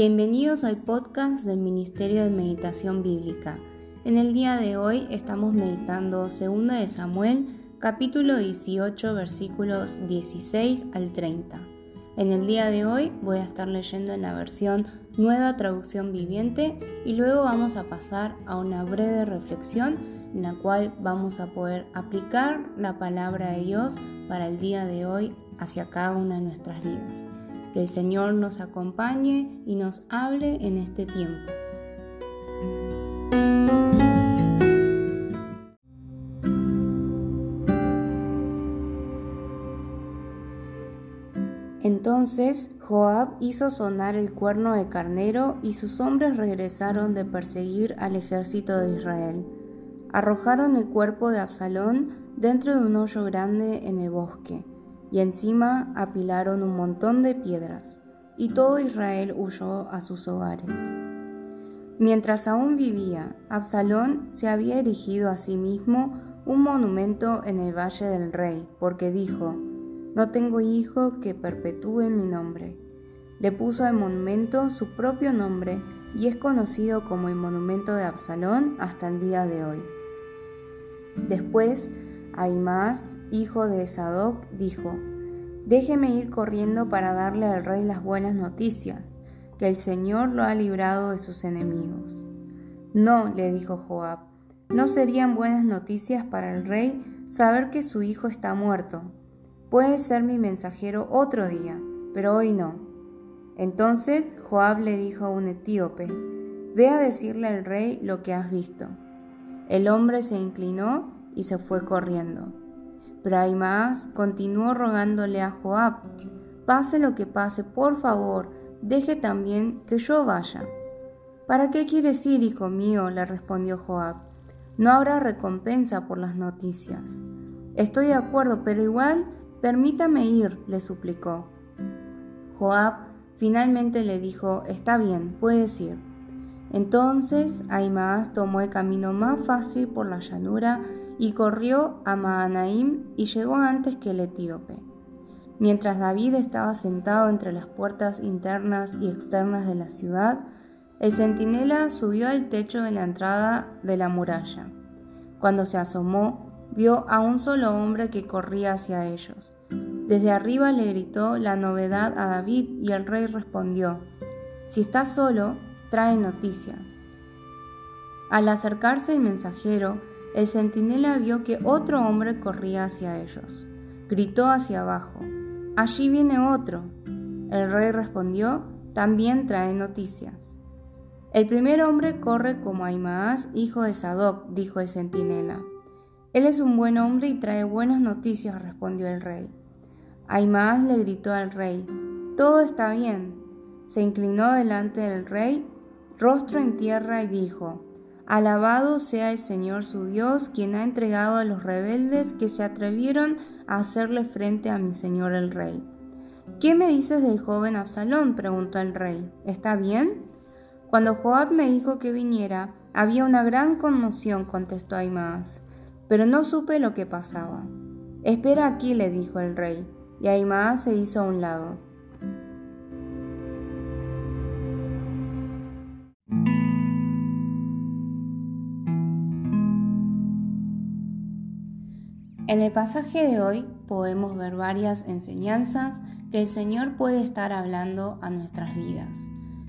Bienvenidos al podcast del Ministerio de Meditación Bíblica. En el día de hoy estamos meditando 2 de Samuel, capítulo 18, versículos 16 al 30. En el día de hoy voy a estar leyendo en la versión Nueva Traducción Viviente y luego vamos a pasar a una breve reflexión en la cual vamos a poder aplicar la palabra de Dios para el día de hoy hacia cada una de nuestras vidas. Que el Señor nos acompañe y nos hable en este tiempo. Entonces Joab hizo sonar el cuerno de carnero y sus hombres regresaron de perseguir al ejército de Israel. Arrojaron el cuerpo de Absalón dentro de un hoyo grande en el bosque y encima apilaron un montón de piedras, y todo Israel huyó a sus hogares. Mientras aún vivía, Absalón se había erigido a sí mismo un monumento en el Valle del Rey, porque dijo, No tengo hijo que perpetúe mi nombre. Le puso al monumento su propio nombre y es conocido como el monumento de Absalón hasta el día de hoy. Después, Ahimaas, hijo de Sadoc, dijo, Déjeme ir corriendo para darle al rey las buenas noticias, que el Señor lo ha librado de sus enemigos. No, le dijo Joab, no serían buenas noticias para el rey saber que su hijo está muerto. Puede ser mi mensajero otro día, pero hoy no. Entonces Joab le dijo a un etíope, Ve a decirle al rey lo que has visto. El hombre se inclinó y se fue corriendo. Pero Ahimaas continuó rogándole a Joab, pase lo que pase, por favor, deje también que yo vaya. ¿Para qué quieres ir, hijo mío? le respondió Joab. No habrá recompensa por las noticias. Estoy de acuerdo, pero igual permítame ir, le suplicó. Joab finalmente le dijo, está bien, puedes ir. Entonces Ahimaas tomó el camino más fácil por la llanura y corrió a Mahanaim y llegó antes que el etíope. Mientras David estaba sentado entre las puertas internas y externas de la ciudad, el centinela subió al techo de la entrada de la muralla. Cuando se asomó, vio a un solo hombre que corría hacia ellos. Desde arriba le gritó la novedad a David y el rey respondió, Si estás solo, trae noticias. Al acercarse el mensajero, el centinela vio que otro hombre corría hacia ellos. Gritó hacia abajo, Allí viene otro. El rey respondió, También trae noticias. El primer hombre corre como Aimaas, hijo de Sadoc, dijo el centinela. Él es un buen hombre y trae buenas noticias, respondió el rey. Aimaas le gritó al rey, Todo está bien. Se inclinó delante del rey, rostro en tierra, y dijo, Alabado sea el Señor su Dios, quien ha entregado a los rebeldes que se atrevieron a hacerle frente a mi Señor el Rey. ¿Qué me dices del joven Absalón? preguntó el rey. ¿Está bien? Cuando Joab me dijo que viniera, había una gran conmoción, contestó Aimaas, pero no supe lo que pasaba. Espera aquí, le dijo el rey, y Aimaas se hizo a un lado. En el pasaje de hoy podemos ver varias enseñanzas que el Señor puede estar hablando a nuestras vidas.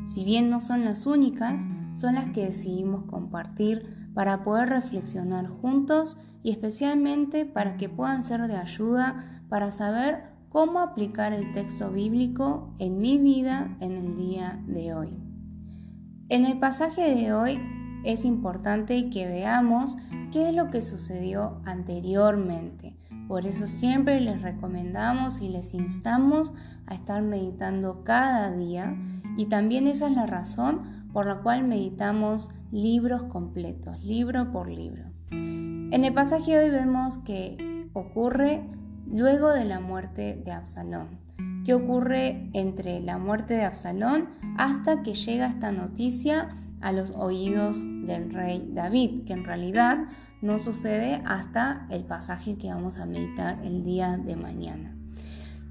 Si bien no son las únicas, son las que decidimos compartir para poder reflexionar juntos y especialmente para que puedan ser de ayuda para saber cómo aplicar el texto bíblico en mi vida en el día de hoy. En el pasaje de hoy es importante que veamos qué es lo que sucedió anteriormente. Por eso siempre les recomendamos y les instamos a estar meditando cada día y también esa es la razón por la cual meditamos libros completos, libro por libro. En el pasaje hoy vemos que ocurre luego de la muerte de Absalón. ¿Qué ocurre entre la muerte de Absalón hasta que llega esta noticia a los oídos del rey David, que en realidad no sucede hasta el pasaje que vamos a meditar el día de mañana.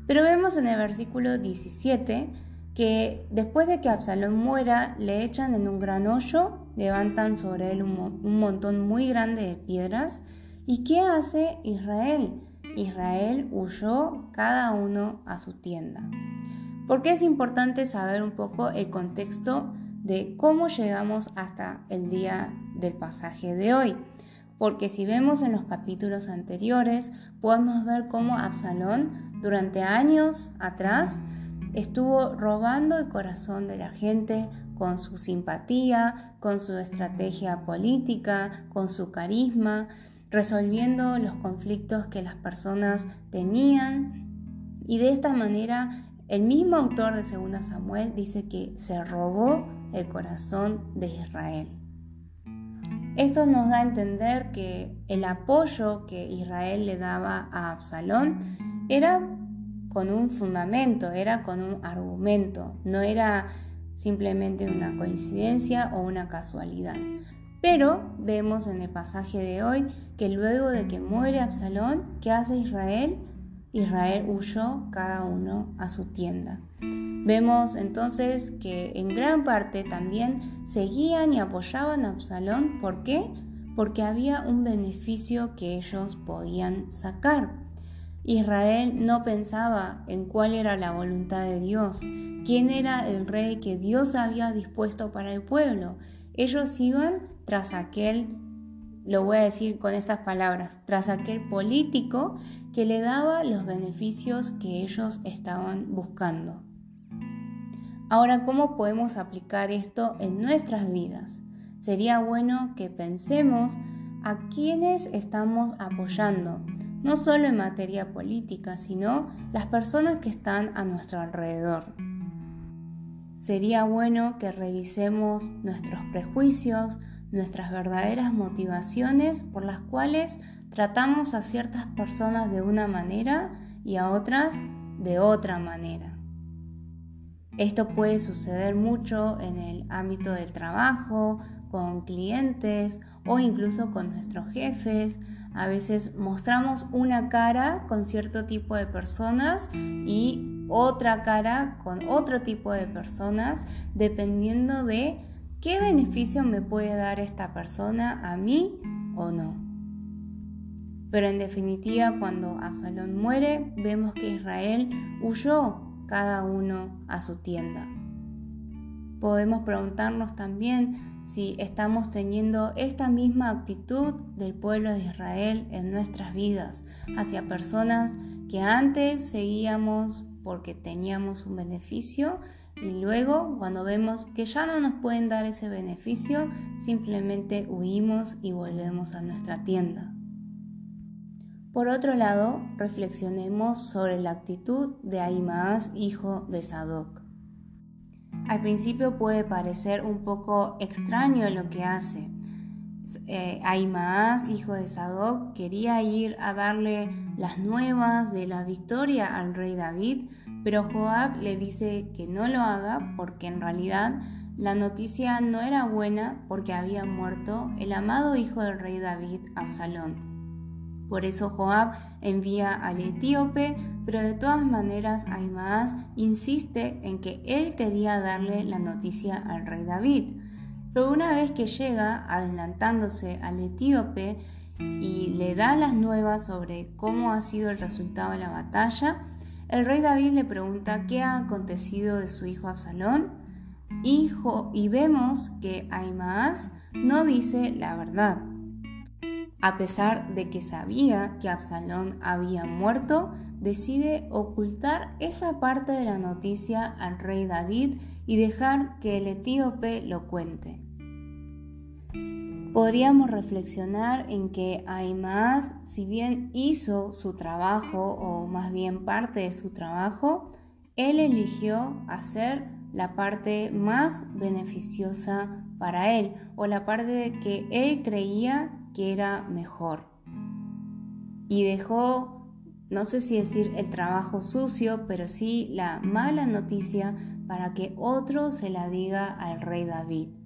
Pero vemos en el versículo 17 que después de que Absalón muera, le echan en un gran hoyo, levantan sobre él un, montón muy grande de piedras. ¿Y qué hace Israel? Israel huyó cada uno a su tienda. Porque es importante saber un poco el contexto de cómo llegamos hasta el día del pasaje de hoy. Porque si vemos en los capítulos anteriores, podemos ver cómo Absalón durante años atrás estuvo robando el corazón de la gente con su simpatía, con su estrategia política, con su carisma, resolviendo los conflictos que las personas tenían. Y de esta manera, el mismo autor de 2 Samuel dice que se robó el corazón de Israel. Esto nos da a entender que el apoyo que Israel le daba a Absalón era con un fundamento, era con un argumento, no era simplemente una coincidencia o una casualidad. Pero vemos en el pasaje de hoy que luego de que muere Absalón, ¿qué hace Israel? Israel huyó cada uno a su tienda. Vemos entonces que en gran parte también seguían y apoyaban a Absalón. ¿Por qué? Porque había un beneficio que ellos podían sacar. Israel no pensaba en cuál era la voluntad de Dios, quién era el rey que Dios había dispuesto para el pueblo. Ellos iban tras aquel, lo voy a decir con estas palabras, tras aquel político que le daba los beneficios que ellos estaban buscando. Ahora, ¿cómo podemos aplicar esto en nuestras vidas? Sería bueno que pensemos a quienes estamos apoyando no solo en materia política, sino las personas que están a nuestro alrededor. Sería bueno que revisemos nuestros prejuicios, nuestras verdaderas motivaciones por las cuales tratamos a ciertas personas de una manera y a otras de otra manera. Esto puede suceder mucho en el ámbito del trabajo, con clientes o incluso con nuestros jefes, a veces mostramos una cara con cierto tipo de personas y otra cara con otro tipo de personas dependiendo de qué beneficio me puede dar esta persona a mí o no. Pero en definitiva, cuando Absalón muere, vemos que Israel huyó cada uno a su tienda. Podemos preguntarnos también si estamos teniendo esta misma actitud del pueblo de Israel en nuestras vidas hacia personas que antes seguíamos porque teníamos un beneficio y luego cuando vemos que ya no nos pueden dar ese beneficio, simplemente huimos y volvemos a nuestra tienda. Por otro lado, reflexionemos sobre la actitud de Ahimaas, hijo de Sadoc. Al principio puede parecer un poco extraño lo que hace. Eh, hijo de Sadoc, quería ir a darle las nuevas de la victoria al rey David, pero Joab le dice que no lo haga porque en realidad la noticia no era buena porque había muerto el amado hijo del rey David, Absalón. Por eso Joab envía al etíope, pero de todas maneras Aimaas insiste en que él quería darle la noticia al rey David. Pero una vez que llega, adelantándose al etíope y le da las nuevas sobre cómo ha sido el resultado de la batalla, el rey David le pregunta qué ha acontecido de su hijo Absalón. Hijo, y vemos que Aimaas no dice la verdad. A pesar de que sabía que Absalón había muerto, decide ocultar esa parte de la noticia al rey David y dejar que el etíope lo cuente. Podríamos reflexionar en que Aimaas, si bien hizo su trabajo, o más bien parte de su trabajo, él eligió hacer la parte más beneficiosa para él, o la parte que él creía que era mejor. Y dejó, no sé si decir el trabajo sucio, pero sí la mala noticia para que otro se la diga al rey David.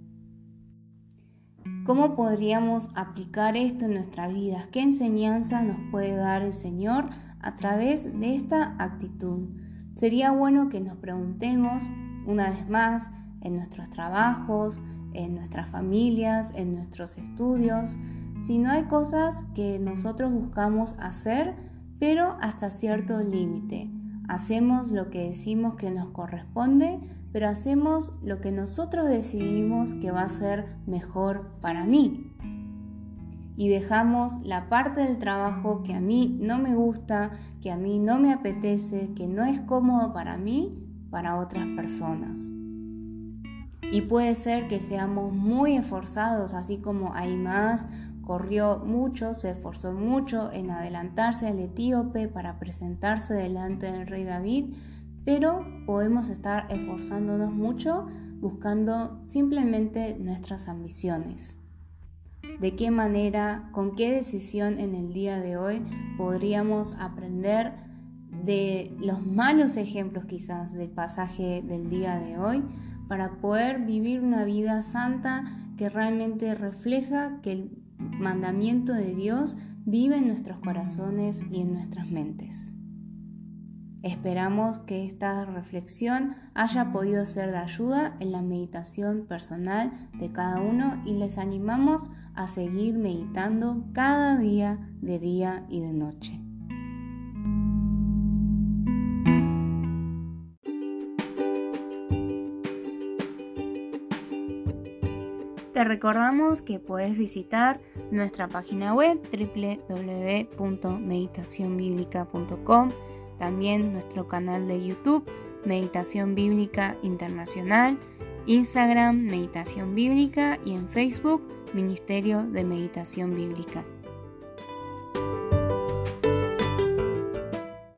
¿Cómo podríamos aplicar esto en nuestra vida? ¿Qué enseñanza nos puede dar el Señor a través de esta actitud? Sería bueno que nos preguntemos una vez más, en nuestros trabajos, en nuestras familias, en nuestros estudios, sino hay cosas que nosotros buscamos hacer, pero hasta cierto límite. Hacemos lo que decimos que nos corresponde, pero hacemos lo que nosotros decidimos que va a ser mejor para mí. Y dejamos la parte del trabajo que a mí no me gusta, que a mí no me apetece, que no es cómodo para mí, para otras personas. Y puede ser que seamos muy esforzados, así como más corrió mucho, se esforzó mucho en adelantarse al etíope para presentarse delante del rey David, pero podemos estar esforzándonos mucho buscando simplemente nuestras ambiciones. ¿De qué manera, con qué decisión en el día de hoy podríamos aprender de los malos ejemplos quizás del pasaje del día de hoy para poder vivir una vida santa que realmente refleja que el mandamiento de Dios vive en nuestros corazones y en nuestras mentes. Esperamos que esta reflexión haya podido ser de ayuda en la meditación personal de cada uno y les animamos a seguir meditando cada día, de día y de noche. Te recordamos que puedes visitar nuestra página web www.meditacionbiblica.com, también nuestro canal de YouTube Meditación Bíblica Internacional, Instagram Meditación Bíblica y en Facebook Ministerio de Meditación Bíblica.